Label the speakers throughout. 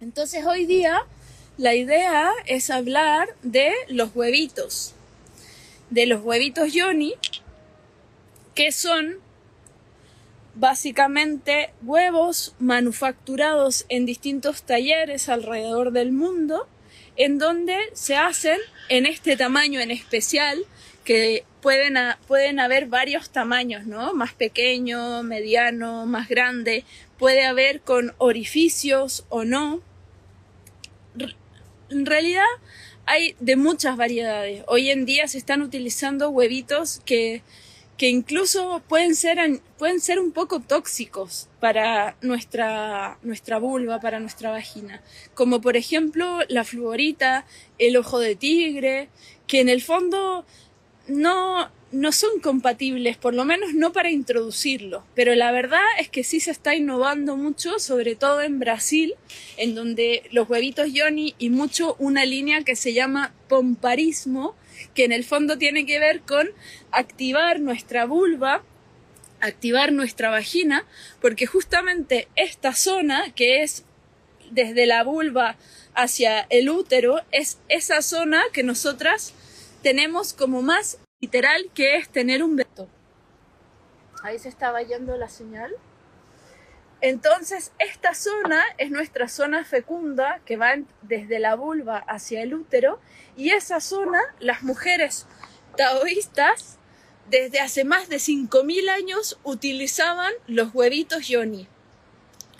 Speaker 1: Entonces hoy día la idea es hablar de los huevitos, de los huevitos Yoni, que son básicamente huevos manufacturados en distintos talleres alrededor del mundo, en donde se hacen en este tamaño en especial, que pueden, pueden haber varios tamaños, ¿no? Más pequeño, mediano, más grande, puede haber con orificios o no. En realidad hay de muchas variedades. Hoy en día se están utilizando huevitos que que incluso pueden ser, pueden ser un poco tóxicos para nuestra, nuestra vulva, para nuestra vagina, como por ejemplo la fluorita, el ojo de tigre, que en el fondo no, no son compatibles, por lo menos no para introducirlo, pero la verdad es que sí se está innovando mucho, sobre todo en Brasil, en donde los huevitos Yoni y mucho una línea que se llama pomparismo, que en el fondo tiene que ver con activar nuestra vulva, activar nuestra vagina, porque justamente esta zona que es desde la vulva hacia el útero es esa zona que nosotras tenemos como más literal que es tener un veto. Ahí se estaba yendo la señal. Entonces, esta zona es nuestra zona fecunda que va desde la vulva hacia el útero y esa zona las mujeres taoístas desde hace más de 5.000 años utilizaban los huevitos yoni.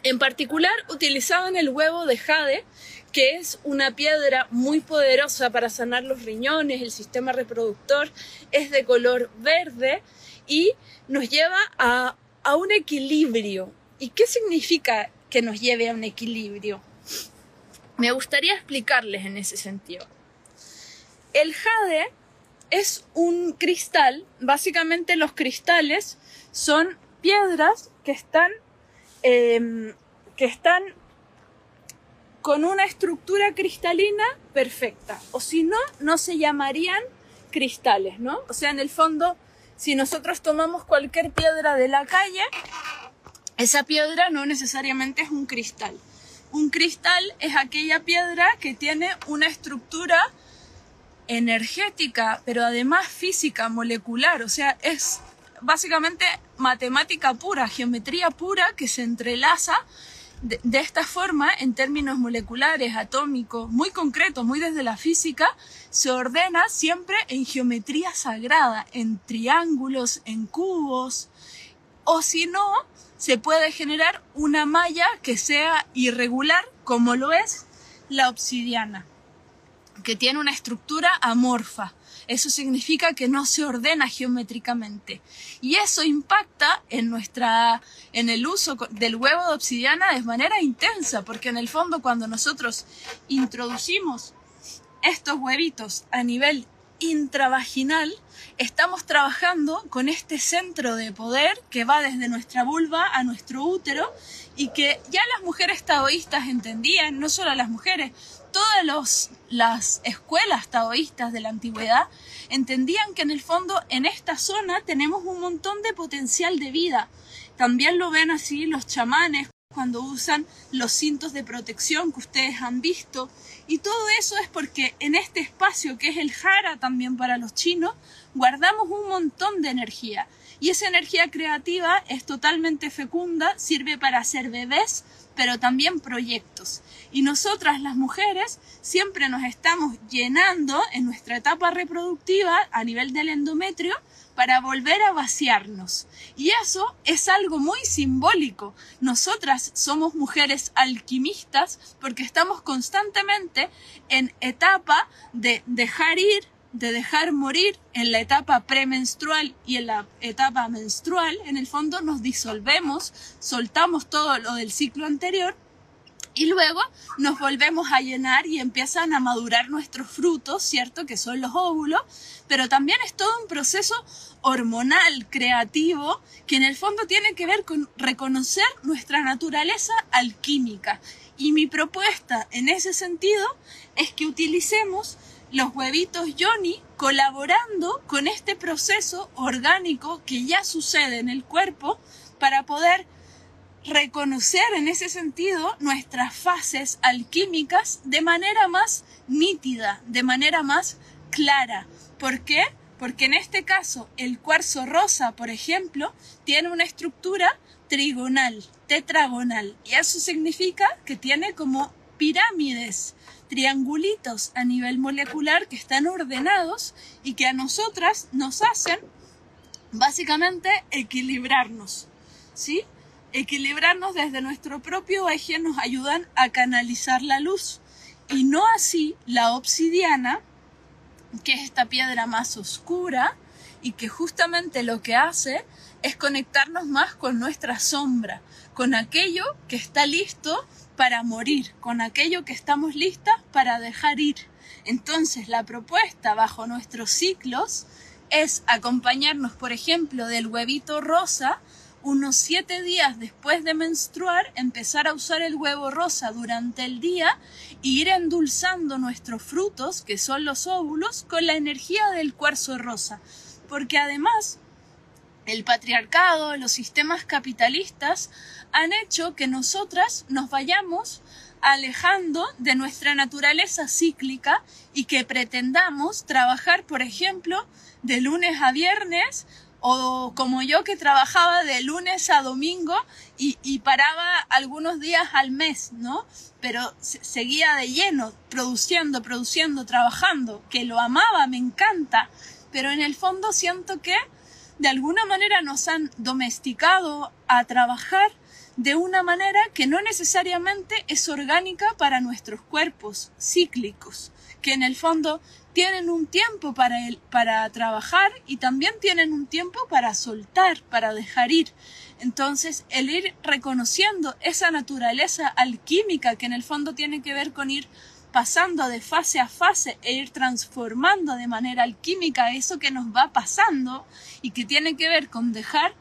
Speaker 1: En particular utilizaban el huevo de jade, que es una piedra muy poderosa para sanar los riñones, el sistema reproductor, es de color verde y nos lleva a, a un equilibrio, ¿Y qué significa que nos lleve a un equilibrio? Me gustaría explicarles en ese sentido. El jade es un cristal, básicamente los cristales son piedras que están, em, que están con una estructura cristalina perfecta, o si no, no se llamarían cristales, ¿no? O sea, en el fondo, si nosotros tomamos cualquier piedra de la calle, esa piedra no necesariamente es un cristal. Un cristal es aquella piedra que tiene una estructura energética, pero además física, molecular, o sea, es básicamente matemática pura, geometría pura que se entrelaza de, esta forma en términos moleculares, atómicos, muy concretos, muy desde la física, se ordena siempre en geometría sagrada, en triángulos, en cubos, o si no, se puede generar una malla que sea irregular, como lo es la obsidiana, que tiene una estructura amorfa. Eso significa que no se ordena geométricamente. Y eso impacta en nuestra, en el uso del huevo de obsidiana de manera intensa, porque en el fondo cuando nosotros introducimos estos huevitos a nivel intravaginal, estamos trabajando con este centro de poder que va desde nuestra vulva a nuestro útero y que ya las mujeres taoístas entendían, no solo las mujeres, todas las escuelas taoístas de la antigüedad entendían que en el fondo en esta zona tenemos un montón de potencial de vida. También lo ven así los chamanes cuando usan los cintos de protección que ustedes han visto. Y todo eso es porque en este espacio que es el jara también para los chinos, guardamos un montón de energía. Y esa energía creativa es totalmente fecunda, sirve para hacer bebés, pero también proyectos. Y nosotras las mujeres siempre nos estamos llenando en nuestra etapa reproductiva a nivel del endometrio para volver a vaciarnos. Y eso es algo muy simbólico. Nosotras somos mujeres alquimistas porque estamos constantemente en etapa de dejar ir, de dejar morir en la etapa premenstrual y en la etapa menstrual. En el fondo nos disolvemos, soltamos todo lo del ciclo anterior y luego nos volvemos a llenar y empiezan a madurar nuestros frutos, ¿cierto? Que son los óvulos, pero también es todo un proceso hormonal, creativo, que en el fondo tiene que ver con reconocer nuestra naturaleza alquímica. Y mi propuesta en ese sentido es que utilicemos los huevitos Yoni colaborando con este proceso orgánico que ya sucede en el cuerpo para poder reconocer en ese sentido nuestras fases alquímicas de manera más nítida, de manera más clara. ¿Por qué? Porque en este caso el cuarzo rosa, por ejemplo, tiene una estructura trigonal, tetragonal, y eso significa que tiene como pirámides, triangulitos a nivel molecular que están ordenados y que a nosotras nos hacen básicamente equilibrarnos, ¿sí? Equilibrarnos desde nuestro propio eje nos ayudan a canalizar la luz y no así la obsidiana, que es esta piedra más oscura y que justamente lo que hace es conectarnos más con nuestra sombra, con aquello que está listo para morir, con aquello que estamos listas para dejar ir. Entonces la propuesta bajo nuestros ciclos es acompañarnos, por ejemplo, del huevito rosa unos siete días después de menstruar, empezar a usar el huevo rosa durante el día e ir endulzando nuestros frutos, que son los óvulos, con la energía del cuarzo rosa. Porque además, el patriarcado, los sistemas capitalistas han hecho que nosotras nos vayamos alejando de nuestra naturaleza cíclica y que pretendamos trabajar, por ejemplo, de lunes a viernes o como yo que trabajaba de lunes a domingo y, paraba algunos días al mes, ¿no? Pero seguía de lleno, produciendo, produciendo, trabajando, que lo amaba, me encanta, pero en el fondo siento que de alguna manera nos han domesticado a trabajar de una manera que no necesariamente es orgánica para nuestros cuerpos cíclicos, que en el fondo tienen un tiempo para, para trabajar y también tienen un tiempo para soltar, para dejar ir. Entonces, el ir reconociendo esa naturaleza alquímica que en el fondo tiene que ver con ir pasando de fase a fase e ir transformando de manera alquímica eso que nos va pasando y que tiene que ver con dejar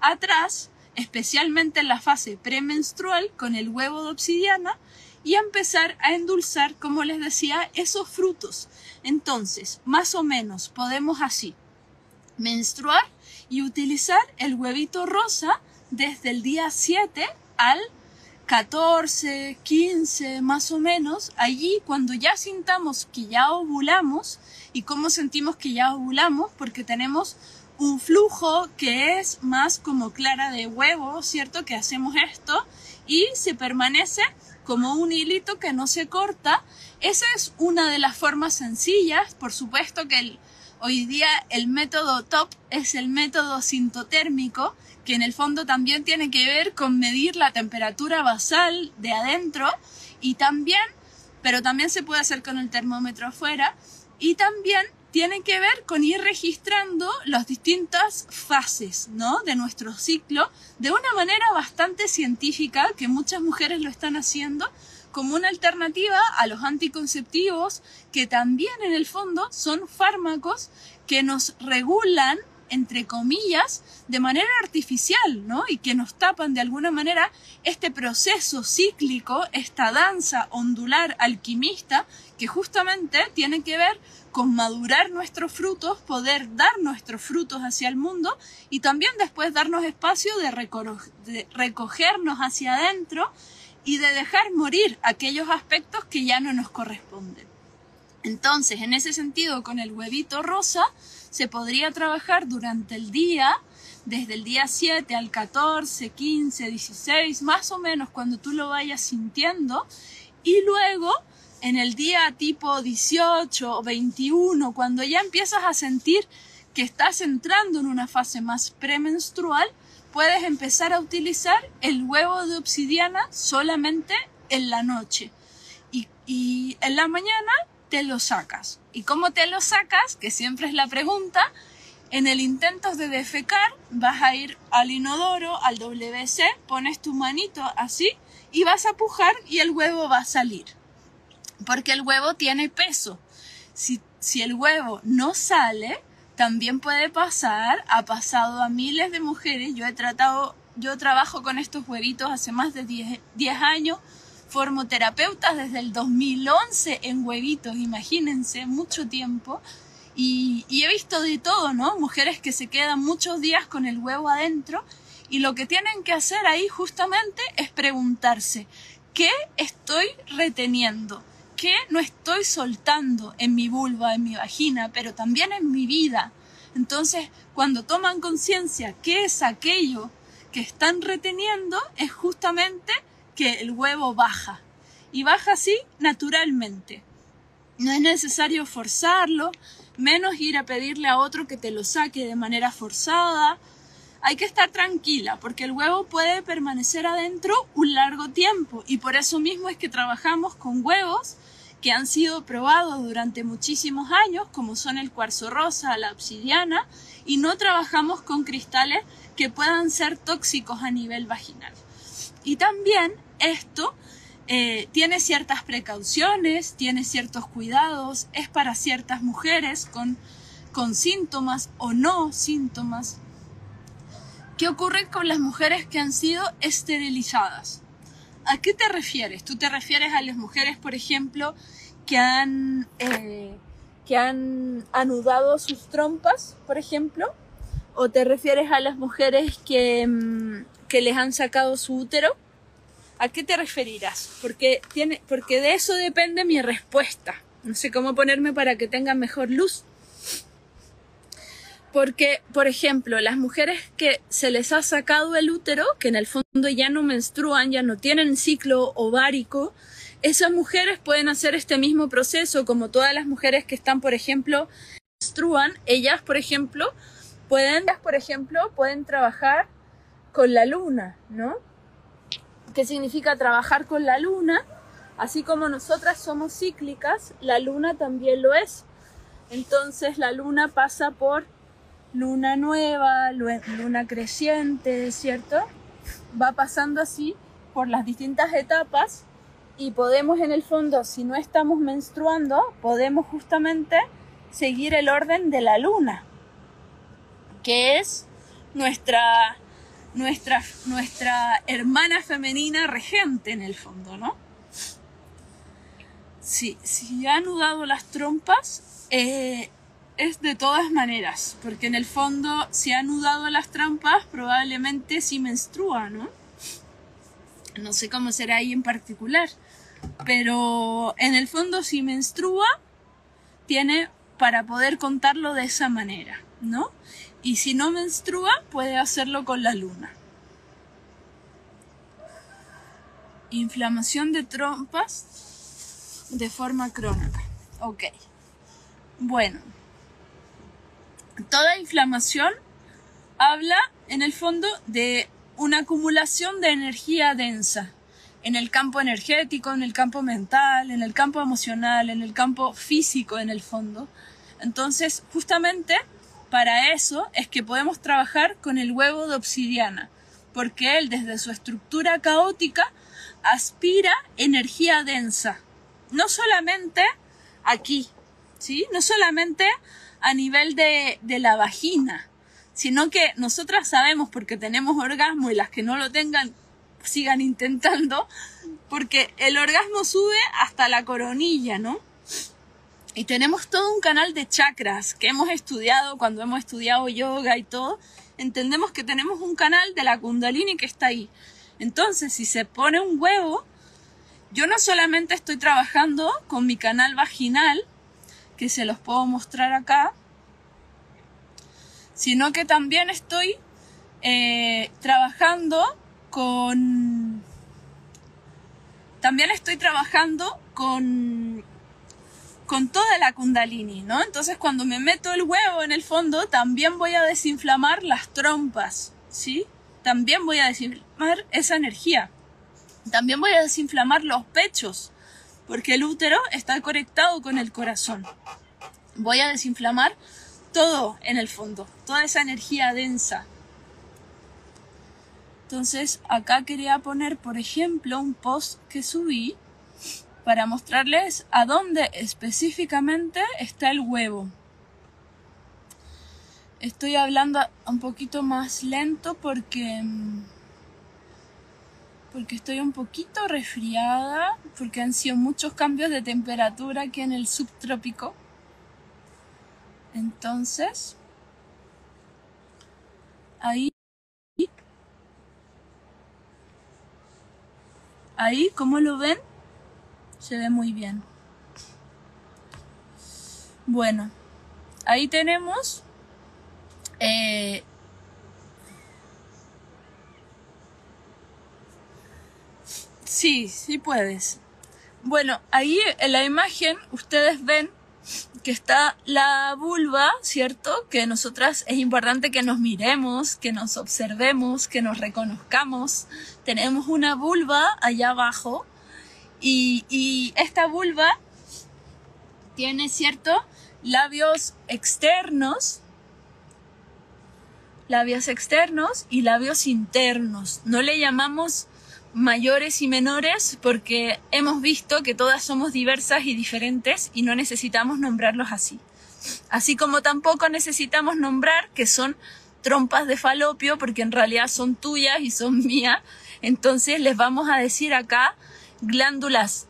Speaker 1: atrás, especialmente en la fase premenstrual con el huevo de obsidiana, y empezar a endulzar, como les decía, esos frutos. Entonces, más o menos podemos así. Menstruar y utilizar el huevito rosa desde el día 7 al 14, 15 más o menos, allí cuando ya sintamos que ya ovulamos, y cómo sentimos que ya ovulamos, porque tenemos un flujo que es más como clara de huevo, ¿cierto? Que hacemos esto y se permanece como un hilito que no se corta. Esa es una de las formas sencillas. Por supuesto que hoy día el método top es el método sintotérmico, que en el fondo también tiene que ver con medir la temperatura basal de adentro y también, pero también se puede hacer con el termómetro afuera y también tiene que ver con ir registrando las distintas fases ¿no? de nuestro ciclo de una manera bastante científica, que muchas mujeres lo están haciendo como una alternativa a los anticonceptivos, que también en el fondo son fármacos que nos regulan entre comillas, de manera artificial, ¿no? Y que nos tapan de alguna manera este proceso cíclico, esta danza ondular alquimista, que justamente tiene que ver con madurar nuestros frutos, poder dar nuestros frutos hacia el mundo y también después darnos espacio de, recogernos hacia adentro y de dejar morir aquellos aspectos que ya no nos corresponden. Entonces, en ese sentido, con el huevito rosa se podría trabajar durante el día, desde el día 7 al 14, 15, 16, más o menos cuando tú lo vayas sintiendo, y luego en el día tipo 18 o 21, cuando ya empiezas a sentir que estás entrando en una fase más premenstrual, puedes empezar a utilizar el huevo de obsidiana solamente en la noche. Y, en la mañana te lo sacas. ¿Y cómo te lo sacas? Que siempre es la pregunta. En el intento de defecar vas a ir al inodoro, al WC, pones tu manito así y vas a pujar y el huevo va a salir porque el huevo tiene peso. Si, si el huevo no sale, también puede pasar, ha pasado a miles de mujeres, yo he tratado, yo trabajo con estos huevitos hace más de 10, 10 años, formo terapeutas desde el 2011 en huevitos, imagínense, mucho tiempo, y he visto de todo, ¿no? Mujeres que se quedan muchos días con el huevo adentro Y lo que tienen que hacer ahí justamente es preguntarse, ¿qué estoy reteniendo? ¿Qué no estoy soltando en mi vulva, en mi vagina, pero también en mi vida? Entonces, cuando toman conciencia qué es aquello que están reteniendo, es justamente que el huevo baja. Y baja así naturalmente. No es necesario forzarlo, menos ir a pedirle a otro que te lo saque de manera forzada. Hay que estar tranquila porque el huevo puede permanecer adentro un largo tiempo y por eso mismo es que trabajamos con huevos que han sido probados durante muchísimos años, como son el cuarzo rosa, la obsidiana, y no trabajamos con cristales que puedan ser tóxicos a nivel vaginal. Y también esto eh, tiene ciertas precauciones, tiene ciertos cuidados, es para ciertas mujeres con, con síntomas o no síntomas. ¿Qué ocurre con las mujeres que han sido esterilizadas? ¿A qué te refieres? ¿Tú te refieres a las mujeres, por ejemplo, que han, eh, que han anudado sus trompas, por ejemplo? ¿O te refieres a las mujeres que, mm, que les han sacado su útero? ¿A qué te referirás? Porque, tiene, porque de eso depende mi respuesta. No sé cómo ponerme para que tenga mejor luz. Porque, por ejemplo, las mujeres que se les ha sacado el útero, que en el fondo ya no menstruan, ya no tienen ciclo ovárico, esas mujeres pueden hacer este mismo proceso como todas las mujeres que están, por ejemplo, menstruan. Ellas, por ejemplo, pueden, por ejemplo, pueden trabajar con la luna, ¿no? ¿Qué significa trabajar con la luna? Así como nosotras somos cíclicas, la luna también lo es. Entonces la luna pasa por luna nueva, luna creciente, ¿cierto? Va pasando así por las distintas etapas y podemos en el fondo, si no estamos menstruando, podemos justamente seguir el orden de la luna, que es nuestra nuestra, nuestra hermana femenina regente en el fondo, ¿no? Sí, si ha anudado las trompas, eh, es de todas maneras, porque en el fondo, si ha anudado las trompas, probablemente sí menstrua, ¿no? No sé cómo será ahí en particular, pero en el fondo, si menstrua, tiene para poder contarlo de esa manera, ¿no? y si no menstrua puede hacerlo con la luna. Inflamación de trompas de forma crónica. Ok. Bueno. Toda inflamación habla en el fondo de una acumulación de energía densa en el campo energético, en el campo mental, en el campo emocional, en el campo físico en el fondo. Entonces, justamente para eso es que podemos trabajar con el huevo de obsidiana, porque él desde su estructura caótica aspira energía densa, no solamente aquí, ¿sí? No solamente a nivel de, de la vagina, sino que nosotras sabemos porque tenemos orgasmo y las que no lo tengan sigan intentando, porque el orgasmo sube hasta la coronilla, ¿no? Y tenemos todo un canal de chakras que hemos estudiado cuando hemos estudiado yoga y todo. Entendemos que tenemos un canal de la kundalini que está ahí. Entonces, si se pone un huevo, yo no solamente estoy trabajando con mi canal vaginal, que se los puedo mostrar acá, sino que también estoy eh, trabajando con... También estoy trabajando con con toda la kundalini, ¿no? Entonces cuando me meto el huevo en el fondo, también voy a desinflamar las trompas, ¿sí? También voy a desinflamar esa energía. También voy a desinflamar los pechos, porque el útero está conectado con el corazón. Voy a desinflamar todo en el fondo, toda esa energía densa. Entonces, acá quería poner, por ejemplo, un post que subí para mostrarles a dónde específicamente está el huevo. Estoy hablando un poquito más lento porque porque estoy un poquito resfriada, porque han sido muchos cambios de temperatura aquí en el subtrópico. Entonces, ahí, ahí, ¿cómo lo ven? Se ve muy bien. Bueno, ahí tenemos eh, sí, sí puedes. Bueno, ahí en la imagen ustedes ven que está la vulva, ¿cierto? Que nosotras es importante que nos miremos, que nos observemos, que nos reconozcamos. Tenemos una vulva allá abajo y, y esta vulva tiene, ¿cierto? Labios externos, labios externos y labios internos. No le llamamos mayores y menores porque hemos visto que todas somos diversas y diferentes y no necesitamos nombrarlos así. Así como tampoco necesitamos nombrar que son trompas de falopio porque en realidad son tuyas y son mías. Entonces les vamos a decir acá glándulas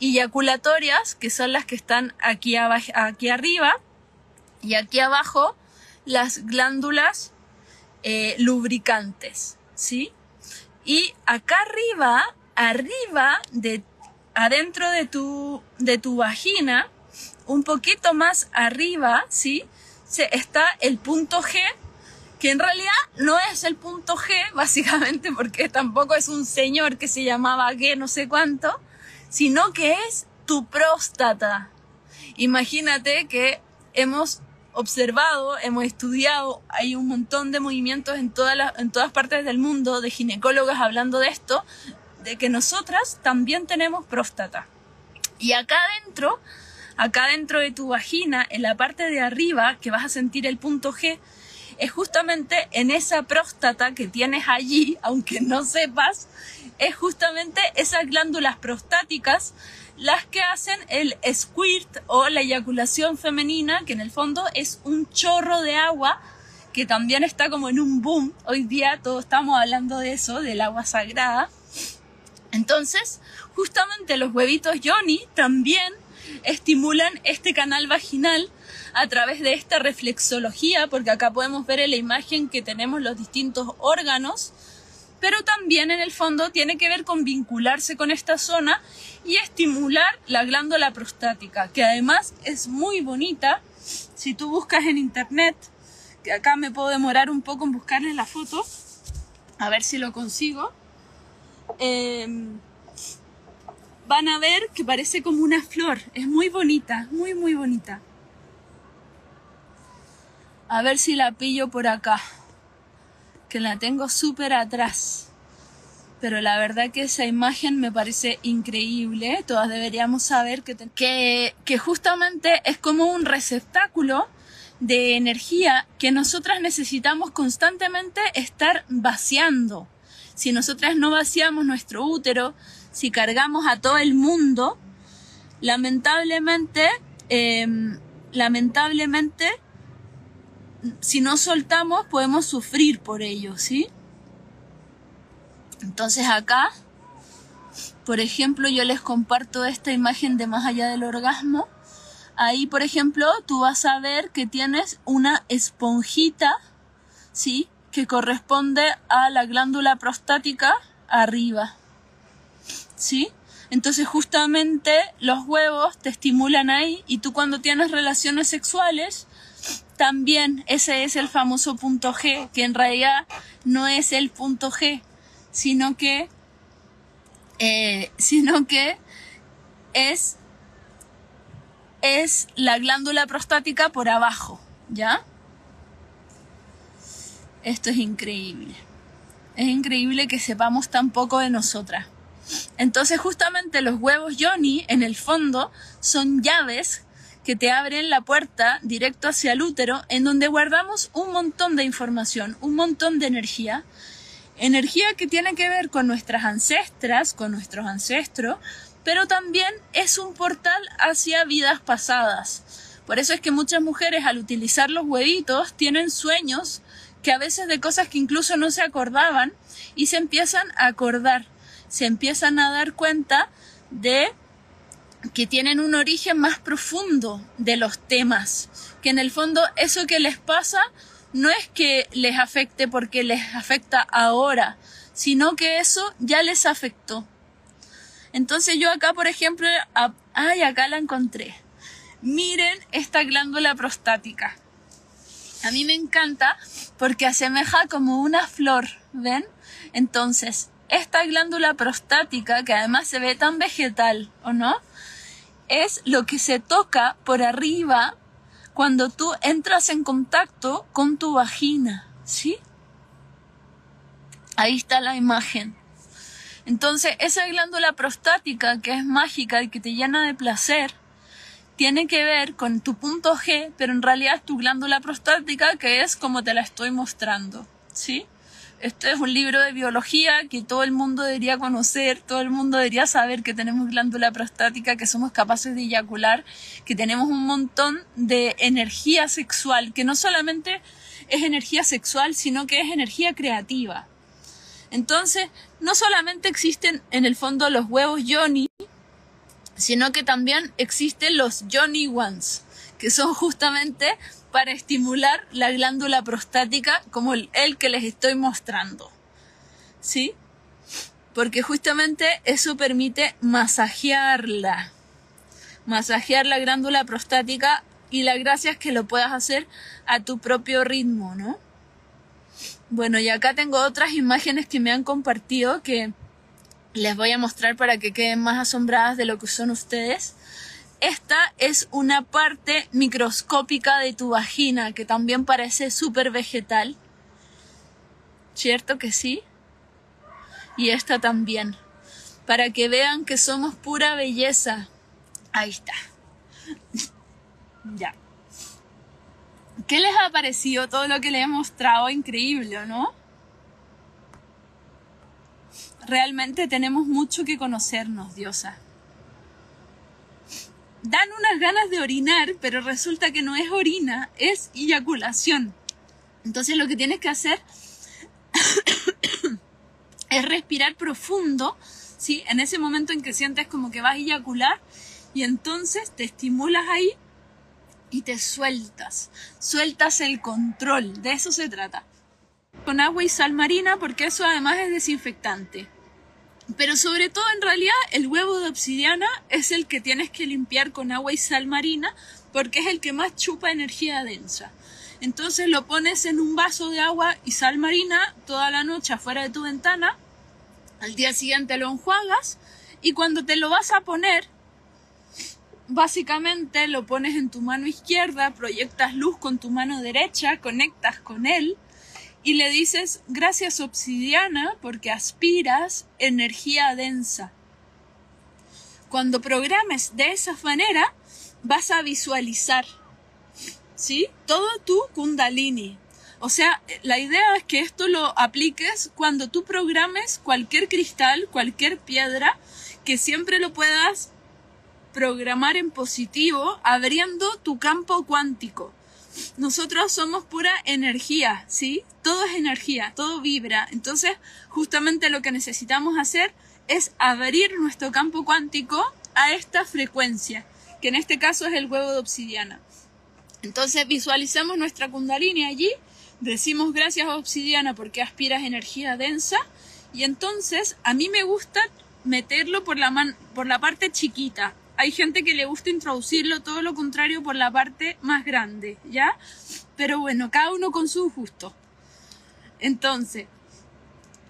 Speaker 1: eyaculatorias, que son las que están aquí, aquí arriba, y aquí abajo las glándulas eh, lubricantes, ¿sí? Y acá arriba, arriba de, adentro de tu, de tu vagina, un poquito más arriba, ¿sí? Se, está el punto G, que en realidad no es el punto G, básicamente porque tampoco es un señor que se llamaba G no sé cuánto, sino que es tu próstata. Imagínate que hemos observado, hemos estudiado, hay un montón de movimientos en, todas en todas partes del mundo de ginecólogas hablando de esto, de que nosotras también tenemos próstata. Y acá adentro, acá dentro de tu vagina, en la parte de arriba, que vas a sentir el punto G, es justamente en esa próstata que tienes allí, aunque no sepas, es justamente esas glándulas prostáticas las que hacen el squirt o la eyaculación femenina, que en el fondo es un chorro de agua que también está como en un boom. Hoy día todos estamos hablando de eso, del agua sagrada. Entonces, justamente los huevitos Johnny también estimulan este canal vaginal a través de esta reflexología, porque acá podemos ver en la imagen que tenemos los distintos órganos pero también en el fondo tiene que ver con vincularse con esta zona y estimular la glándula prostática, que además es muy bonita. Si tú buscas en internet, que acá me puedo demorar un poco en buscarles la foto, a ver si lo consigo, em, van a ver que parece como una flor, es muy bonita, muy muy bonita. A ver si la pillo por acá que la tengo súper atrás. Pero la verdad que esa imagen me parece increíble. Todas deberíamos saber que, que, que justamente es como un receptáculo de energía que nosotras necesitamos constantemente estar vaciando. Si nosotras no vaciamos nuestro útero, si cargamos a todo el mundo, lamentablemente, em, lamentablemente si no soltamos podemos sufrir por ello, ¿sí? Entonces acá, por ejemplo, yo les comparto esta imagen de más allá del orgasmo. Ahí, por ejemplo, tú vas a ver que tienes una esponjita, ¿sí? Que corresponde a la glándula prostática arriba, ¿sí? Entonces justamente los huevos te estimulan ahí y tú cuando tienes relaciones sexuales también ese es el famoso punto G, que en realidad no es el punto G, sino que, eh, sino que es, es la glándula prostática por abajo, ¿ya? Esto es increíble. Es increíble que sepamos tan poco de nosotras. Entonces justamente los huevos Johnny en el fondo son llaves que te abren la puerta directo hacia el útero, en donde guardamos un montón de información, un montón de energía, energía que tiene que ver con nuestras ancestras, con nuestros ancestros, pero también es un portal hacia vidas pasadas. Por eso es que muchas mujeres al utilizar los huevitos tienen sueños que a veces de cosas que incluso no se acordaban y se empiezan a acordar, se empiezan a dar cuenta de que tienen un origen más profundo de los temas, que en el fondo eso que les pasa no es que les afecte porque les afecta ahora, sino que eso ya les afectó. Entonces yo acá, por ejemplo, ay, acá la encontré. Miren esta glándula prostática. A mí me encanta porque asemeja como una flor, ¿ven? Entonces, esta glándula prostática, que además se ve tan vegetal, ¿o no? Es lo que se toca por arriba cuando tú entras en contacto con tu vagina, ¿sí? Ahí está la imagen. Entonces, esa glándula prostática que es mágica y que te llena de placer, tiene que ver con tu punto G, pero en realidad es tu glándula prostática que es como te la estoy mostrando, ¿sí? Este es un libro de biología que todo el mundo debería conocer, todo el mundo debería saber que tenemos glándula prostática, que somos capaces de eyacular, que tenemos un montón de energía sexual, que no solamente es energía sexual, sino que es energía creativa. Entonces, no solamente existen en el fondo los huevos Johnny, sino que también existen los Johnny Ones, que son justamente para estimular la glándula prostática como el, que les estoy mostrando. ¿Sí? Porque justamente eso permite masajearla. Masajear la glándula prostática y la gracia es que lo puedas hacer a tu propio ritmo, ¿no? Bueno, y acá tengo otras imágenes que me han compartido que les voy a mostrar para que queden más asombradas de lo que son ustedes. Esta es una parte microscópica de tu vagina que también parece súper vegetal. ¿Cierto que sí? Y esta también. Para que vean que somos pura belleza. Ahí está. ya. ¿Qué les ha parecido todo lo que les he mostrado? Increíble, ¿no? Realmente tenemos mucho que conocernos, diosa dan unas ganas de orinar, pero resulta que no es orina, es eyaculación. Entonces lo que tienes que hacer es respirar profundo, ¿sí? En ese momento en que sientes como que vas a eyacular y entonces te estimulas ahí y te sueltas, sueltas el control, de eso se trata. Con agua y sal marina porque eso además es desinfectante. Pero sobre todo en realidad el huevo de obsidiana es el que tienes que limpiar con agua y sal marina porque es el que más chupa energía densa. Entonces lo pones en un vaso de agua y sal marina toda la noche afuera de tu ventana, al día siguiente lo enjuagas y cuando te lo vas a poner, básicamente lo pones en tu mano izquierda, proyectas luz con tu mano derecha, conectas con él y le dices gracias obsidiana porque aspiras energía densa. Cuando programes de esa manera, vas a visualizar, ¿sí? Todo tu kundalini. O sea, la idea es que esto lo apliques cuando tú programes cualquier cristal, cualquier piedra, que siempre lo puedas programar en positivo, abriendo tu campo cuántico. Nosotros somos pura energía, ¿sí? Todo es energía, todo vibra. Entonces, justamente lo que necesitamos hacer es abrir nuestro campo cuántico a esta frecuencia, que en este caso es el huevo de obsidiana. Entonces, visualizamos nuestra kundalini allí, decimos gracias obsidiana porque aspiras energía densa, y entonces a mí me gusta meterlo por la, por la parte chiquita, hay gente que le gusta introducirlo todo lo contrario por la parte más grande, ¿ya? Pero bueno, cada uno con su gusto. Entonces,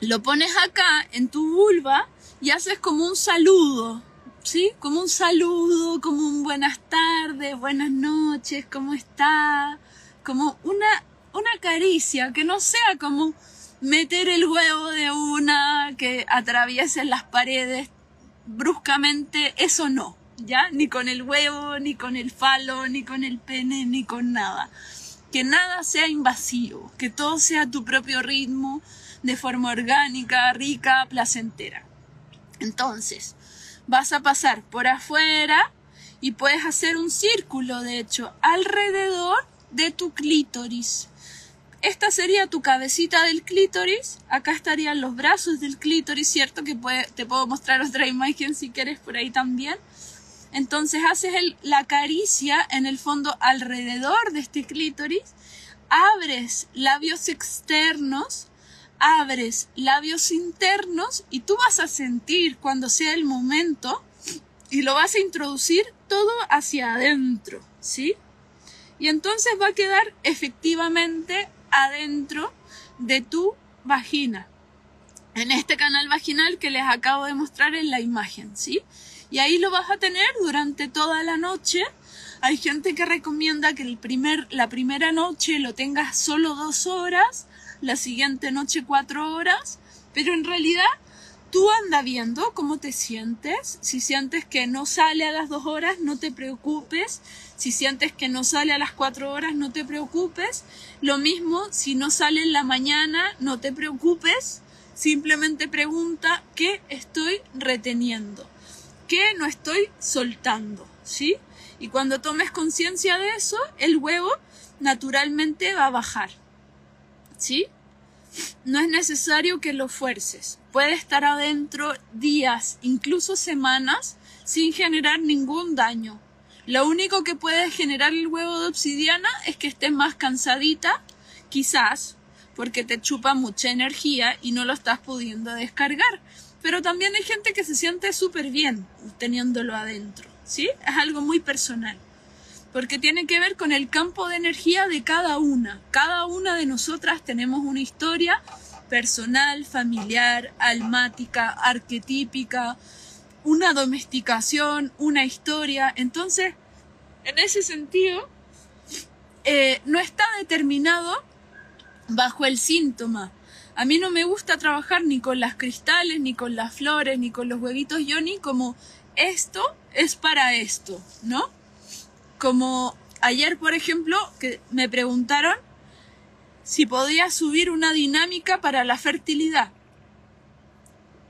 Speaker 1: lo pones acá en tu vulva y haces como un saludo, ¿sí? Como un saludo, como un buenas tardes, buenas noches, ¿cómo está? Como una, una caricia, que no sea como meter el huevo de una, que atraviesen las paredes bruscamente, eso no. ¿Ya? Ni con el huevo, ni con el falo, ni con el pene, ni con nada. Que nada sea invasivo, que todo sea tu propio ritmo, de forma orgánica, rica, placentera. Entonces, vas a pasar por afuera y puedes hacer un círculo, de hecho, alrededor de tu clítoris. Esta sería tu cabecita del clítoris. Acá estarían los brazos del clítoris, ¿cierto? Que te puedo mostrar otra imagen si quieres por ahí también. Entonces haces la caricia en el fondo alrededor de este clítoris, abres labios externos abres labios internos y tú vas a sentir cuando sea el momento y lo vas a introducir todo hacia adentro, ¿sí? Y entonces va a quedar efectivamente adentro de tu vagina. En este canal vaginal que les acabo de mostrar en la imagen, ¿sí? Y ahí lo vas a tener durante toda la noche. Hay gente que recomienda que el primer, la primera noche lo tengas solo dos horas, la siguiente noche cuatro horas, pero en realidad tú anda viendo cómo te sientes. Si sientes que no sale a las dos horas, no te preocupes. Si sientes que no sale a las cuatro horas, no te preocupes. Lo mismo, si no sale en la mañana, no te preocupes. Simplemente pregunta qué estoy reteniendo, qué no estoy soltando, ¿sí? Y cuando tomes conciencia de eso, el huevo naturalmente va a bajar, ¿sí? No es necesario que lo fuerces. Puede estar adentro días, incluso semanas, sin generar ningún daño. Lo único que puede generar el huevo de obsidiana es que estés más cansadita, quizás, porque te chupa mucha energía y no lo estás pudiendo descargar. Pero también hay gente que se siente súper bien teniéndolo adentro, ¿sí? Es algo muy personal porque tiene que ver con el campo de energía de cada una. Cada una de nosotras tenemos una historia personal, familiar, almática, arquetípica, una domesticación, una historia. Entonces, en ese sentido, eh, no está determinado bajo el síntoma. A mí no me gusta trabajar ni con las cristales, ni con las flores, ni con los huevitos yoni como esto es para esto, ¿no? Como ayer, por ejemplo, que me preguntaron si podía subir una dinámica para la fertilidad.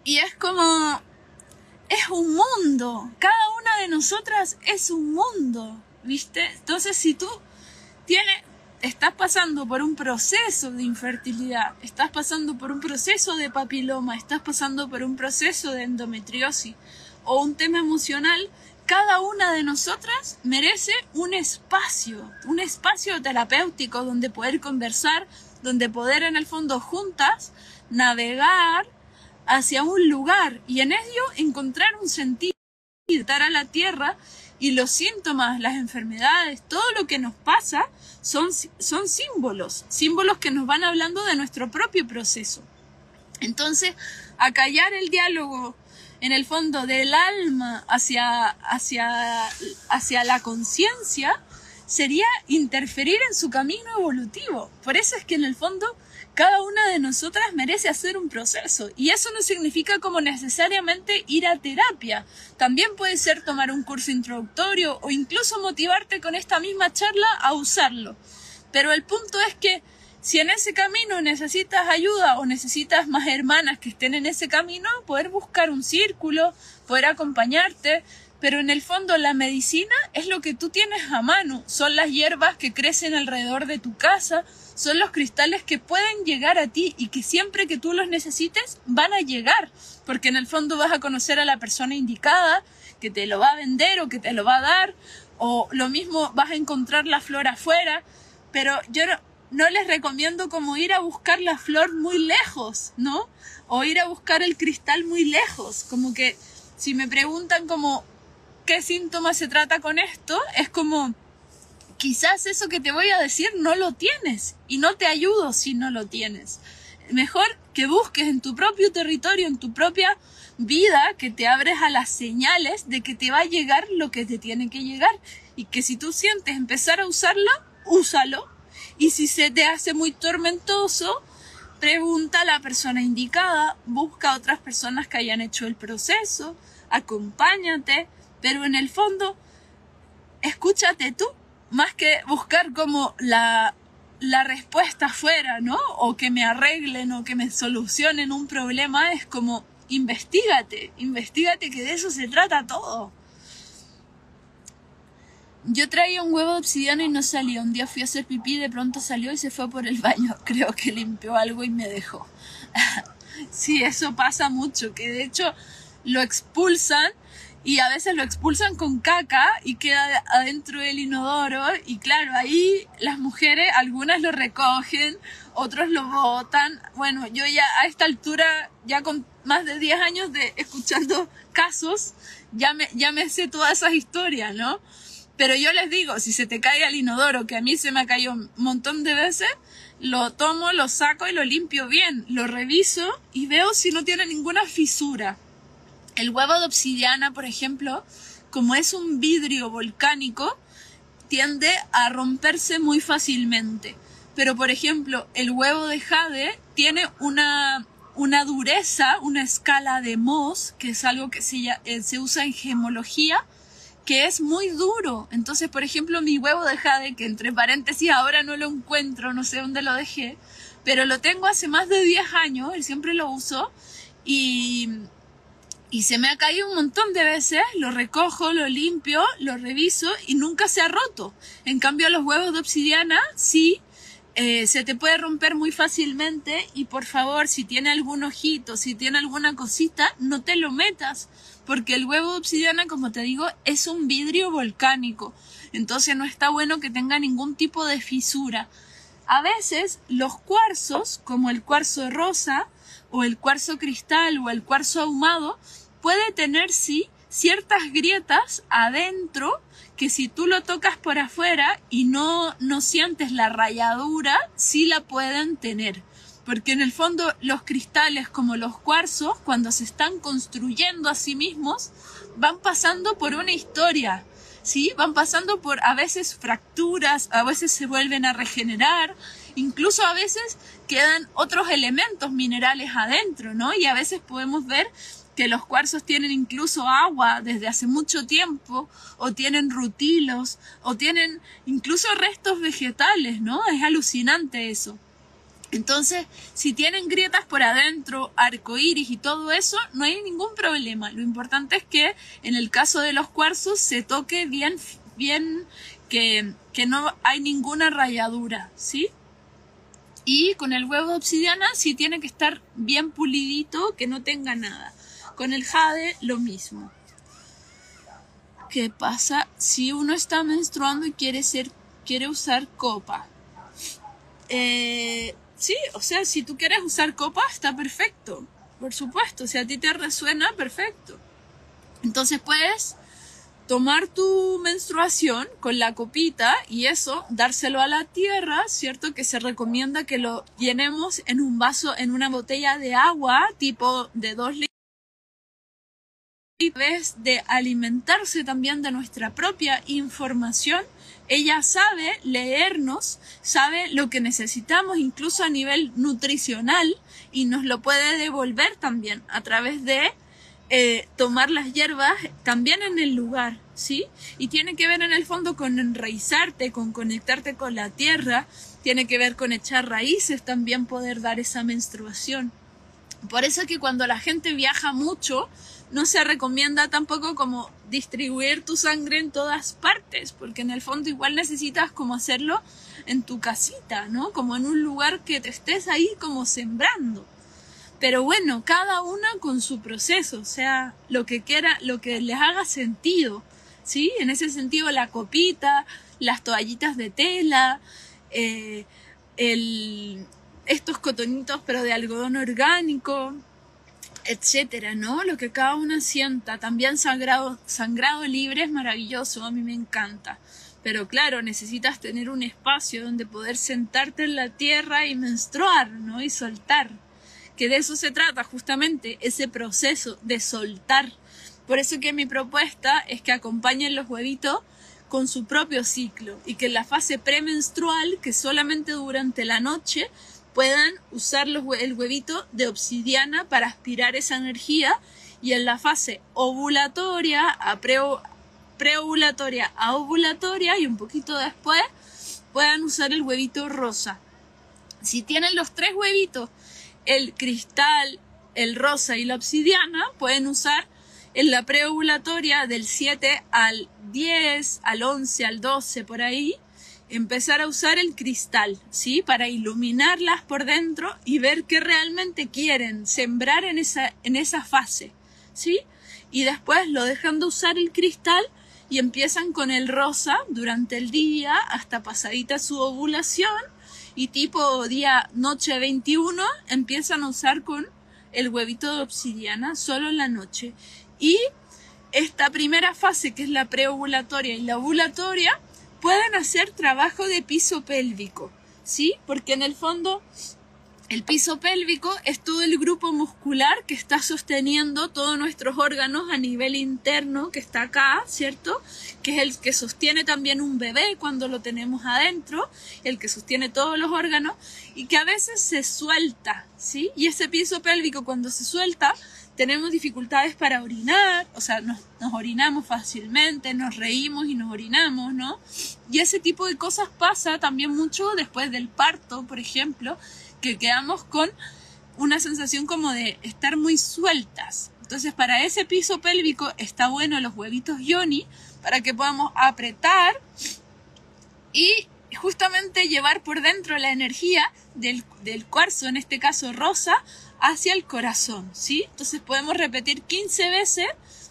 Speaker 1: Y es como, es un mundo. Cada una de nosotras es un mundo, ¿viste? Entonces, si tú tienes, estás pasando por un proceso de infertilidad, estás pasando por un proceso de papiloma, estás pasando por un proceso de endometriosis o un tema emocional, cada una de nosotras merece un espacio, un espacio terapéutico donde poder conversar, donde poder en el fondo juntas navegar hacia un lugar y en ello encontrar un sentido, dar a la tierra y los síntomas, las enfermedades, todo lo que nos pasa son, son símbolos, símbolos que nos van hablando de nuestro propio proceso. Entonces, acallar el diálogo en el fondo del alma hacia, hacia, hacia la conciencia sería interferir en su camino evolutivo. Por eso es que en el fondo cada una de nosotras merece hacer un proceso y eso no significa como necesariamente ir a terapia. También puede ser tomar un curso introductorio o incluso motivarte con esta misma charla a usarlo. Pero el punto es que si en ese camino necesitas ayuda o necesitas más hermanas que estén en ese camino, poder buscar un círculo, poder acompañarte, pero en el fondo la medicina es lo que tú tienes a mano, son las hierbas que crecen alrededor de tu casa, son los cristales que pueden llegar a ti y que siempre que tú los necesites van a llegar, porque en el fondo vas a conocer a la persona indicada que te lo va a vender o que te lo va a dar, o lo mismo vas a encontrar la flor afuera, pero yo no, les recomiendo como ir a buscar la flor muy lejos, ¿no? O ir a buscar el cristal muy lejos. Como que si me preguntan como qué síntoma se trata con esto, es como quizás eso que te voy a decir no lo tienes y no te ayudo si no lo tienes. Mejor que busques en tu propio territorio, en tu propia vida, que te abres a las señales de que te va a llegar lo que te tiene que llegar y que si tú sientes empezar a usarlo, úsalo y si se te hace muy tormentoso, pregunta a la persona indicada, busca a otras personas que hayan hecho el proceso, acompáñate, pero en el fondo, escúchate tú, más que buscar como la, la respuesta afuera, ¿no? O que me arreglen o que me solucionen un problema, es como investigate, investigate que de eso se trata todo. Yo traía un huevo de obsidiana y no salió. Un día fui a hacer pipí, de pronto salió y se fue por el baño. Creo que limpió algo y me dejó. sí, eso pasa mucho, que de hecho lo expulsan y a veces lo expulsan con caca y queda adentro del inodoro y claro, ahí las mujeres, algunas lo recogen, otros lo botan. Bueno, yo ya a esta altura, ya con más de 10 años de escuchando casos, ya me, ya me sé todas esas historias, ¿no? Pero yo les digo, si se te cae al inodoro, que a mí se me ha caído un montón de veces, lo tomo, lo saco y lo limpio bien, lo reviso y veo si no tiene ninguna fisura. El huevo de obsidiana, por ejemplo, como es un vidrio volcánico, tiende a romperse muy fácilmente. Pero, por ejemplo, el huevo de jade tiene una, una dureza, una escala de Mohs, que es algo que se, eh, se usa en gemología, que es muy duro. Entonces, por ejemplo, mi huevo de jade, que entre paréntesis ahora no lo encuentro, no sé dónde lo dejé, pero lo tengo hace más de 10 años, él siempre lo uso, y y se me ha caído un montón de veces, lo recojo, lo limpio, lo reviso y nunca se ha roto. En cambio, los huevos de obsidiana sí eh, se te puede romper muy fácilmente y por favor, si tiene algún ojito, si tiene alguna cosita, no te lo metas, porque el huevo de obsidiana, como te digo, es un vidrio volcánico. Entonces no está bueno que tenga ningún tipo de fisura. A veces los cuarzos, como el cuarzo rosa, o el cuarzo cristal o el cuarzo ahumado, puede tener sí ciertas grietas adentro que si tú lo tocas por afuera y no, no sientes la rayadura, sí la pueden tener. Porque en el fondo los cristales como los cuarzos, cuando se están construyendo a sí mismos, van pasando por una historia. ¿Sí? Van pasando por a veces fracturas, a veces se vuelven a regenerar, incluso a veces quedan otros elementos minerales adentro, ¿no? Y a veces podemos ver que los cuarzos tienen incluso agua desde hace mucho tiempo, o tienen rutilos, o tienen incluso restos vegetales, ¿no? Es alucinante eso. Entonces, si tienen grietas por adentro, arcoíris y todo eso, no hay ningún problema. Lo importante es que en el caso de los cuarzos se toque bien, bien, que, que no hay ninguna rayadura, ¿sí? Y con el huevo de obsidiana sí tiene que estar bien pulidito, que no tenga nada. Con el jade lo mismo. ¿Qué pasa si uno está menstruando y quiere ser, quiere usar copa? Eh, sí, o sea, si tú quieres usar copa está perfecto, por supuesto. Si a ti te resuena, perfecto. Entonces puedes tomar tu menstruación con la copita y eso, dárselo a la tierra, ¿cierto? Que se recomienda que lo llenemos en un vaso, en una botella de agua, tipo de dos litros. Y vez de alimentarse también de nuestra propia información, ella sabe leernos, sabe lo que necesitamos incluso a nivel nutricional y nos lo puede devolver también a través de eh, tomar las hierbas también en el lugar, ¿sí? Y tiene que ver en el fondo con enraizarte, con conectarte con la tierra, tiene que ver con echar raíces, también poder dar esa menstruación. Por eso que cuando la gente viaja mucho, no se recomienda tampoco como distribuir tu sangre en todas partes, porque en el fondo igual necesitas como hacerlo en tu casita, ¿no? Como en un lugar que te estés ahí como sembrando. Pero bueno, cada una con su proceso, o sea, lo que quiera, lo que les haga sentido, ¿sí? En ese sentido, la copita, las toallitas de tela, eh, el, estos cotonitos pero de algodón orgánico, etcétera, ¿no? Lo que cada una sienta. También sangrado, sangrado libre es maravilloso, a mí me encanta. Pero claro, necesitas tener un espacio donde poder sentarte en la tierra y menstruar, ¿no? Y soltar que de eso se trata justamente, ese proceso de soltar. Por eso que mi propuesta es que acompañen los huevitos con su propio ciclo y que en la fase premenstrual, que solamente durante la noche, puedan usar el huevito de obsidiana para aspirar esa energía y en la fase ovulatoria a preovulatoria a ovulatoria y un poquito después puedan usar el huevito rosa. Si tienen los tres huevitos el cristal, el rosa y la obsidiana pueden usar en la preovulatoria del 7 al 10, al 11, al 12, por ahí, empezar a usar el cristal, ¿sí? Para iluminarlas por dentro y ver qué realmente quieren sembrar en esa, en esa fase, ¿sí? y después lo dejan de usar el cristal y empiezan con el rosa durante el día hasta pasadita su ovulación y tipo día noche 21 empiezan a usar con el huevito de obsidiana solo en la noche. Y esta primera fase, que es la preovulatoria y la ovulatoria, pueden hacer trabajo de piso pélvico, ¿sí? Porque en el fondo el piso pélvico es todo el grupo muscular que está sosteniendo todos nuestros órganos a nivel interno, que está acá, ¿cierto? Que es el que sostiene también un bebé cuando lo tenemos adentro, el que sostiene todos los órganos y que a veces se suelta, ¿sí? Y ese piso pélvico cuando se suelta tenemos dificultades para orinar, o sea, nos, orinamos fácilmente, nos reímos y nos orinamos, ¿no? Y ese tipo de cosas pasa también mucho después del parto, por ejemplo, que quedamos con una sensación como de estar muy sueltas. Entonces, para ese piso pélvico está bueno los huevitos yoni para que podamos apretar y justamente llevar por dentro la energía del, del cuarzo, en este caso rosa, hacia el corazón, ¿sí? Entonces podemos repetir 15 veces,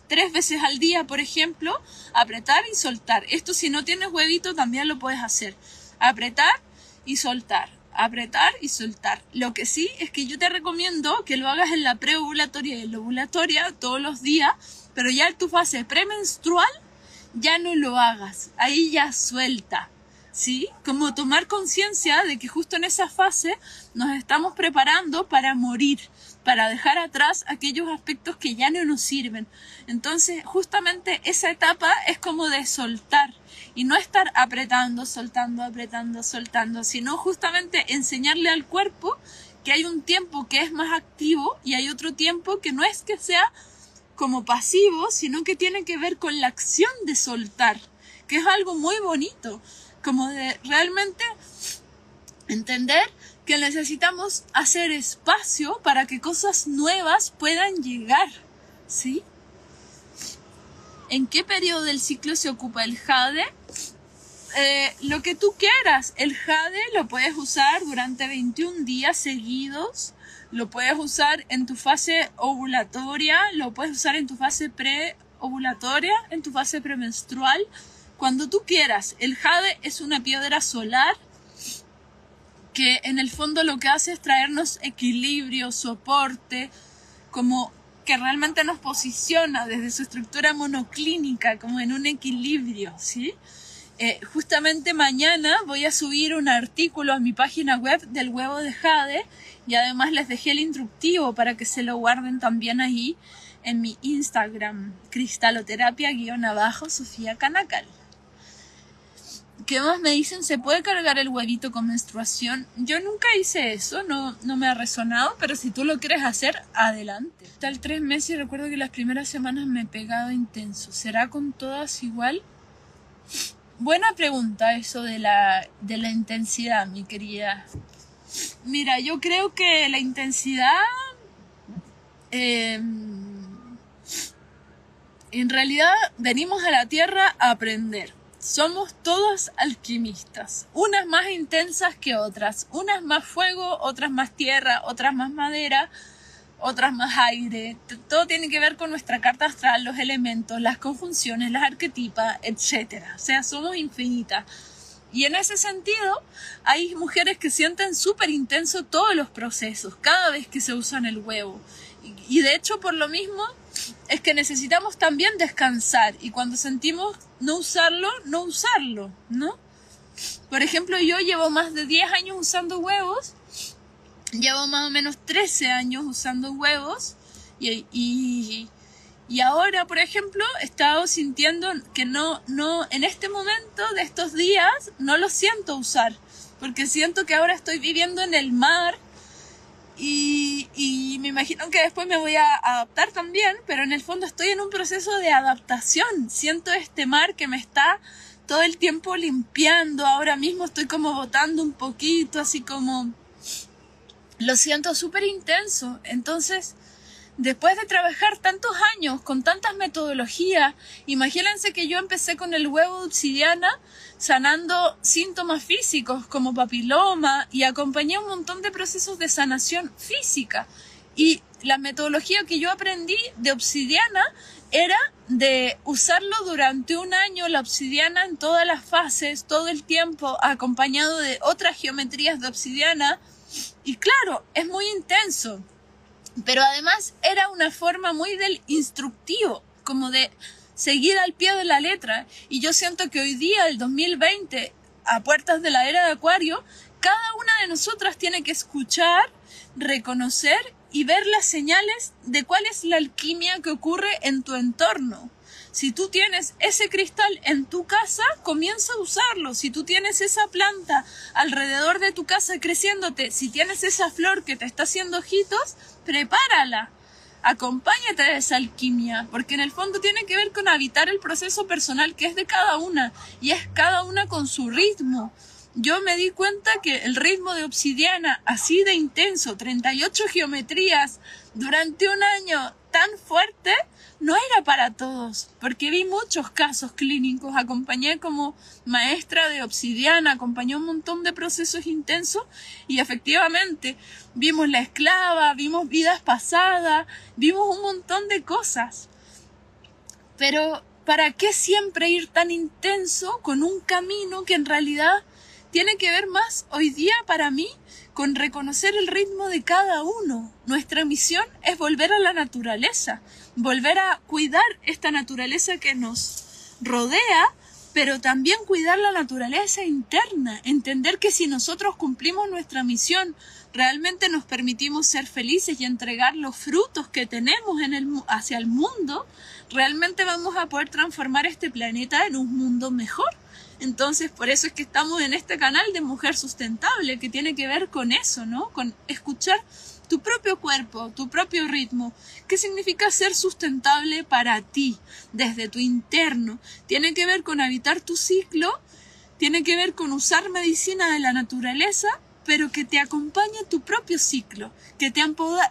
Speaker 1: tres veces al día, por ejemplo, apretar y soltar. Esto si no tienes huevito también lo puedes hacer. Apretar y soltar apretar y soltar. Lo que sí es que yo te recomiendo que lo hagas en la preovulatoria y en la ovulatoria todos los días, pero ya en tu fase premenstrual ya no lo hagas. Ahí ya suelta. ¿Sí? Como tomar conciencia de que justo en esa fase nos estamos preparando para morir, para dejar atrás aquellos aspectos que ya no nos sirven. Entonces, justamente esa etapa es como de soltar, y no estar apretando, soltando, apretando, soltando, sino justamente enseñarle al cuerpo que hay un tiempo que es más activo y hay otro tiempo que no es que sea como pasivo, sino que tiene que ver con la acción de soltar, que es algo muy bonito, como de realmente entender que necesitamos hacer espacio para que cosas nuevas puedan llegar, ¿sí? ¿En qué periodo del ciclo se ocupa el jade? Eh, lo que tú quieras. El jade lo puedes usar durante 21 días seguidos. Lo puedes usar en tu fase ovulatoria. Lo puedes usar en tu fase pre-ovulatoria, en tu fase premenstrual. Cuando tú quieras. El jade es una piedra solar que en el fondo lo que hace es traernos equilibrio, soporte, como que realmente nos posiciona desde su estructura monoclínica como en un equilibrio, ¿sí? Eh, justamente mañana voy a subir un artículo a mi página web del huevo de jade y además les dejé el instructivo para que se lo guarden también ahí en mi Instagram, cristaloterapia-abajo Sofía Canacal. ¿Qué más me dicen? ¿Se puede cargar el huevito con menstruación? Yo nunca hice eso, no, no me ha resonado, pero si tú lo quieres hacer, adelante. Tal tres meses y recuerdo que las primeras semanas me he pegado intenso. ¿Será con todas igual? Buena pregunta eso de la, de la intensidad, mi querida. Mira, yo creo que la intensidad... Em, en realidad venimos a la Tierra a aprender somos todos alquimistas, unas más intensas que otras, unas más fuego, otras más tierra, otras más madera, otras más aire. Todo tiene que ver con nuestra carta astral, los elementos, las conjunciones, las arquetipas, etc. O sea, somos infinitas. Y en ese sentido, hay mujeres que sienten súper intenso todos los procesos, cada vez que se usan el huevo. Y de hecho, por lo mismo, es que necesitamos también descansar y cuando sentimos no usarlo, no usarlo, ¿no? Por ejemplo, yo llevo más de 10 años usando huevos, llevo más o menos 13 años usando huevos y, y, y ahora, por ejemplo, he estado sintiendo que no, no, en este momento de estos días no lo siento usar, porque siento que ahora estoy viviendo en el mar y, me imagino que después me voy a adaptar también, pero en el fondo estoy en un proceso de adaptación. Siento este mar que me está todo el tiempo limpiando. Ahora mismo estoy como botando un poquito, así como... Lo siento súper intenso. Entonces, después de trabajar tantos años con tantas metodologías, imagínense que yo empecé con el huevo de obsidiana sanando síntomas físicos como papiloma y acompañé un montón de procesos de sanación física. Y la metodología que yo aprendí de obsidiana era de usarlo durante un año, la obsidiana en todas las fases, todo el tiempo, acompañado de otras geometrías de obsidiana. Y claro, es muy intenso. Pero además era una forma muy del instructivo, como de seguir al pie de la letra. Y yo siento que hoy día, el 2020, a puertas de la era de Acuario, cada una de nosotras tiene que escuchar, reconocer y ver las señales de cuál es la alquimia que ocurre en tu entorno. Si tú tienes ese cristal en tu casa, comienza a usarlo. Si tú tienes esa planta alrededor de tu casa creciéndote, si tienes esa flor que te está haciendo ojitos, prepárala. Acompáñate a esa alquimia, porque en el fondo tiene que ver con habitar el proceso personal que es de cada una, y es cada una con su ritmo yo me di cuenta que el ritmo de obsidiana, así de intenso, 38 geometrías, durante un año tan fuerte, no era para todos, porque vi muchos casos clínicos, acompañé como maestra de obsidiana, acompañé un montón de procesos intensos y efectivamente vimos la esclava, vimos vidas pasadas, vimos un montón de cosas. Pero ¿para qué siempre ir tan intenso con un camino que en realidad tiene que ver más hoy día para mí con reconocer el ritmo de cada uno. Nuestra misión es volver a la naturaleza, volver a cuidar esta naturaleza que nos rodea, pero también cuidar la naturaleza interna, entender que si nosotros cumplimos nuestra misión, realmente nos permitimos ser felices y entregar los frutos que tenemos en el, hacia el mundo, realmente vamos a poder transformar este planeta en un mundo mejor. Entonces, por eso es que estamos en este canal de Mujer Sustentable, que tiene que ver con eso, ¿no? Con escuchar tu propio cuerpo, tu propio ritmo. ¿Qué significa ser sustentable para ti, desde tu interno? Tiene que ver con habitar tu ciclo, tiene que ver con usar medicina de la naturaleza pero que te acompañe tu propio ciclo, que te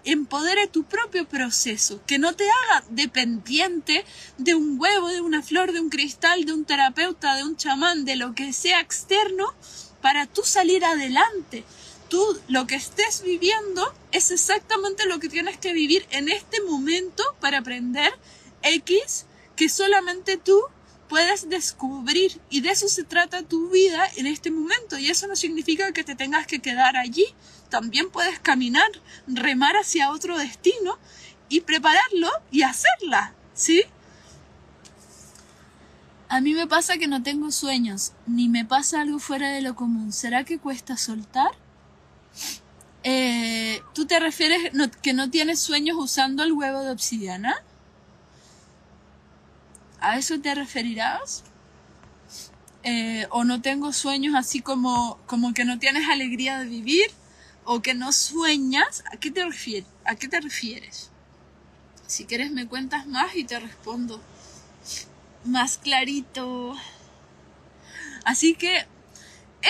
Speaker 1: empodere tu propio proceso, que no te haga dependiente de un huevo, de una flor, de un cristal, de un terapeuta, de un chamán, de lo que sea externo, para tú salir adelante. Tú lo que estés viviendo es exactamente lo que tienes que vivir en este momento para aprender X que solamente tú puedes descubrir y de eso se trata tu vida en este momento y eso no significa que te tengas que quedar allí, también puedes caminar, remar hacia otro destino y prepararlo y hacerla, ¿sí? A mí me pasa que no tengo sueños, ni me pasa algo fuera de lo común. ¿Será que cuesta soltar? Eh, ¿Tú te refieres que no tienes sueños usando el huevo de obsidiana? ¿A eso te referirás? Eh, o no tengo sueños así como, como que no tienes alegría de vivir o que no sueñas. ¿A qué te refieres? ¿A qué te refieres? Si quieres me cuentas más y te respondo más clarito. Así que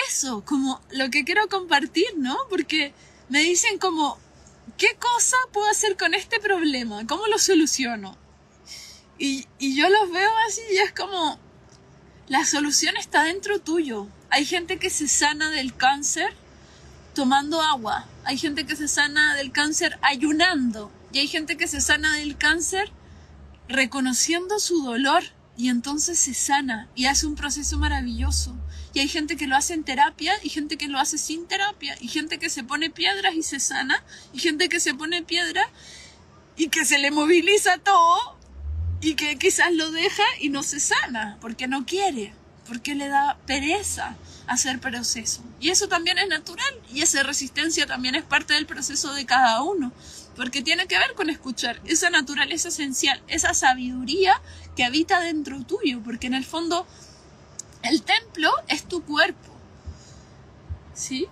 Speaker 1: eso, como lo que quiero compartir, ¿no? Porque me dicen como, ¿qué cosa puedo hacer con este problema? ¿Cómo lo soluciono? Y, yo los veo así y es como, la solución está dentro tuyo. Hay gente que se sana del cáncer tomando agua. Hay gente que se sana del cáncer ayunando. Y hay gente que se sana del cáncer reconociendo su dolor. Y entonces se sana y hace un proceso maravilloso. Y hay gente que lo hace en terapia y gente que lo hace sin terapia. Y gente que se pone piedras y se sana. Y gente que se pone piedra y que se le moviliza todo y que quizás lo deja y no se sana porque no quiere, porque le da pereza hacer proceso. Y eso también es natural y esa resistencia también es parte del proceso de cada uno, porque tiene que ver con escuchar esa naturaleza esencial, esa sabiduría que habita dentro tuyo, porque en el fondo el templo es tu cuerpo. ¿Sí?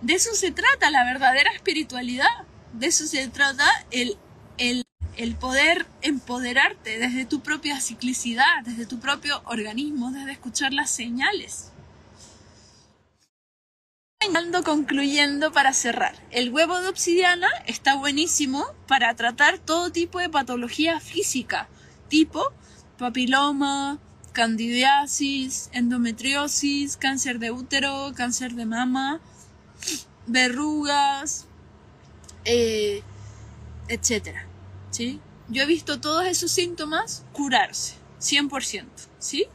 Speaker 1: De eso se trata la verdadera espiritualidad, de eso se trata el, el el poder empoderarte desde tu propia ciclicidad, desde tu propio organismo, desde escuchar las señales. Concluyendo para cerrar, el huevo de obsidiana está buenísimo para tratar todo tipo de patología física, tipo papiloma, candidiasis, endometriosis, cáncer de útero, cáncer de mama, verrugas, eh, etc. ¿Sí? Yo he visto todos esos síntomas curarse, 100%, ¿sí?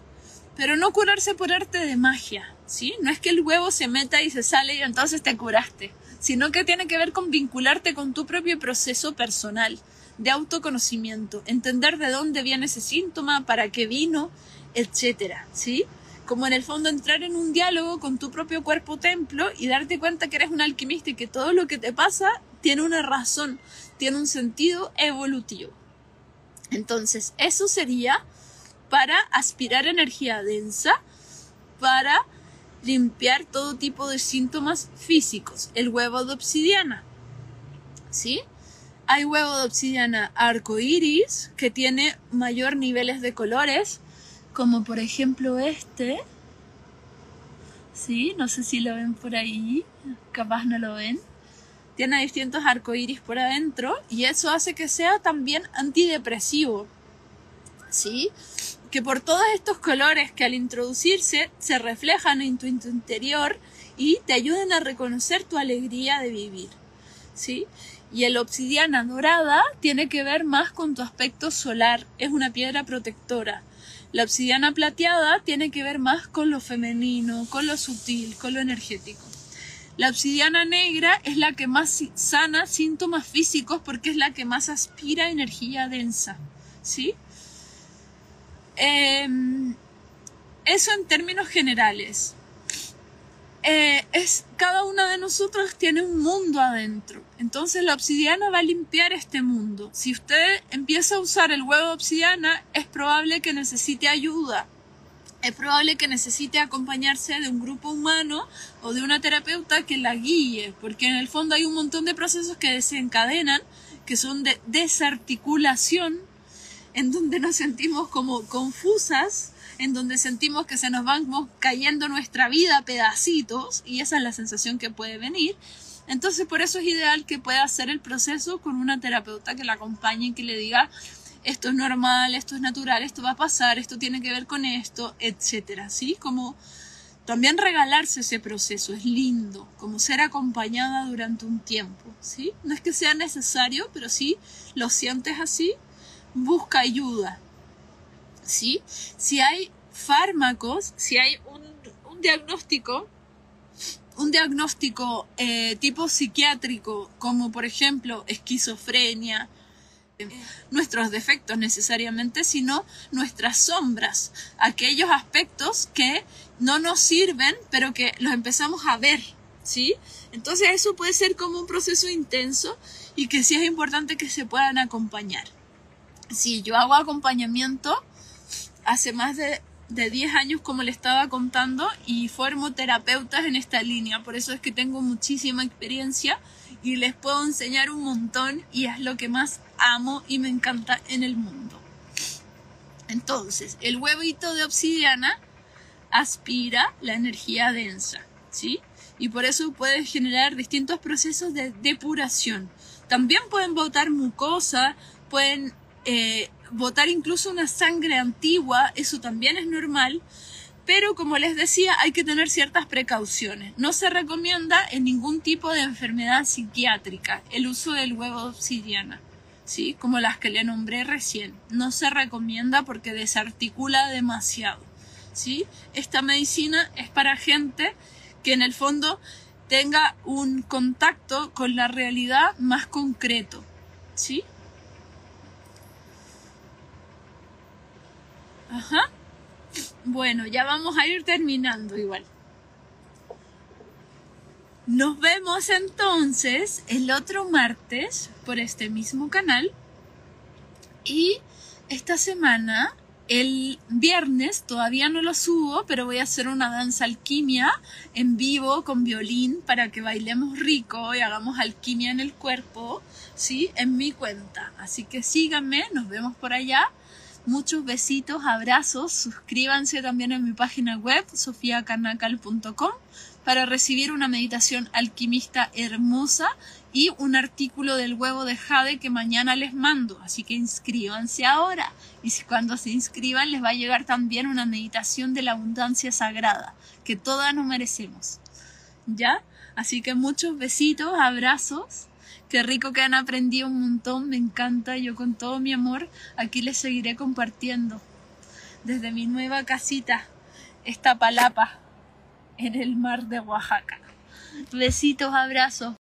Speaker 1: Pero no curarse por arte de magia, ¿sí? No es que el huevo se meta y se sale y entonces te curaste, sino que tiene que ver con vincularte con tu propio proceso personal de autoconocimiento, entender de dónde viene ese síntoma, para qué vino, etcétera, ¿sí? Como en el fondo entrar en un diálogo con tu propio cuerpo templo y darte cuenta que eres un alquimista y que todo lo que te pasa tiene una razón, tiene un sentido evolutivo. Entonces, eso sería para aspirar energía densa, para limpiar todo tipo de síntomas físicos. El huevo de obsidiana. ¿Sí? Hay huevo de obsidiana arcoíris que tiene mayor niveles de colores, como por ejemplo este. Sí, no sé si lo ven por ahí, capaz no lo ven. Tiene distintos arcoíris por adentro y eso hace que sea también antidepresivo. ¿Sí? Que por todos estos colores que al introducirse se reflejan en tu interior y te ayudan a reconocer tu alegría de vivir. ¿Sí? Y el obsidiana dorada tiene que ver más con tu aspecto solar, es una piedra protectora. La obsidiana plateada tiene que ver más con lo femenino, con lo sutil, con lo energético. La obsidiana negra es la que más sana síntomas físicos porque es la que más aspira energía densa. ¿Sí? Em, eso en términos generales. Eh, es cada una de nosotros tiene un mundo adentro. Entonces la obsidiana va a limpiar este mundo. Si usted empieza a usar el huevo de obsidiana, es probable que necesite ayuda. Es probable que necesite acompañarse de un grupo humano o de una terapeuta que la guíe, porque en el fondo hay un montón de procesos que desencadenan, que son de desarticulación, en donde nos sentimos como confusas en donde sentimos que se nos van cayendo nuestra vida pedacitos y esa es la sensación que puede venir. Entonces por eso es ideal que pueda hacer el proceso con una terapeuta que la acompañe y que le diga esto es normal, esto es natural, esto va a pasar, esto tiene que ver con esto, etcétera, ¿sí? Como también regalarse ese proceso es lindo, como ser acompañada durante un tiempo, ¿sí? No es que sea necesario, pero sí lo sientes así, busca ayuda, ¿sí? Si hay fármacos, si hay un, diagnóstico, un diagnóstico eh, tipo psiquiátrico, como por ejemplo esquizofrenia, nuestros defectos necesariamente, sino nuestras sombras, aquellos aspectos que no nos sirven, pero que los empezamos a ver, ¿sí? Entonces eso puede ser como un proceso intenso y que sí es importante que se puedan acompañar. Si yo hago acompañamiento, hace más de, de 10 años, como le estaba contando, y formo terapeutas en esta línea. Por eso es que tengo muchísima experiencia y les puedo enseñar un montón y es lo que más amo y me encanta en el mundo. Entonces, el huevito de obsidiana aspira la energía densa, ¿sí? Y por eso puede generar distintos procesos de depuración. También pueden botar mucosa, pueden eh, botar incluso una sangre antigua, eso también es normal, pero como les decía, hay que tener ciertas precauciones. No se recomienda en ningún tipo de enfermedad psiquiátrica el uso del huevo de obsidiana, ¿sí? como las que le nombré recién. No se recomienda porque desarticula demasiado. ¿sí? Esta medicina es para gente que en el fondo tenga un contacto con la realidad más concreto. ¿sí? Ajá. Bueno, ya vamos a ir terminando igual. Nos vemos entonces el otro martes por este mismo canal. Y esta semana, el viernes, todavía no lo subo, pero voy a hacer una danza alquimia en vivo con violín para que bailemos rico y hagamos alquimia en el cuerpo, ¿sí? En mi cuenta. Así que síganme, nos vemos por allá. Muchos besitos, abrazos. Suscríbanse también en mi página web, sofiacanacal.com, para recibir una meditación alquimista hermosa y un artículo del huevo de jade que mañana les mando. Así que inscríbanse ahora. Y si cuando se inscriban les va a llegar también una meditación de la abundancia sagrada, que todas nos merecemos. ¿Ya? Así que muchos besitos, abrazos Qué rico que han aprendido un montón, me encanta. Yo con todo mi amor aquí les seguiré compartiendo. Desde mi nueva casita, esta palapa en el mar de Oaxaca. Besitos, abrazos.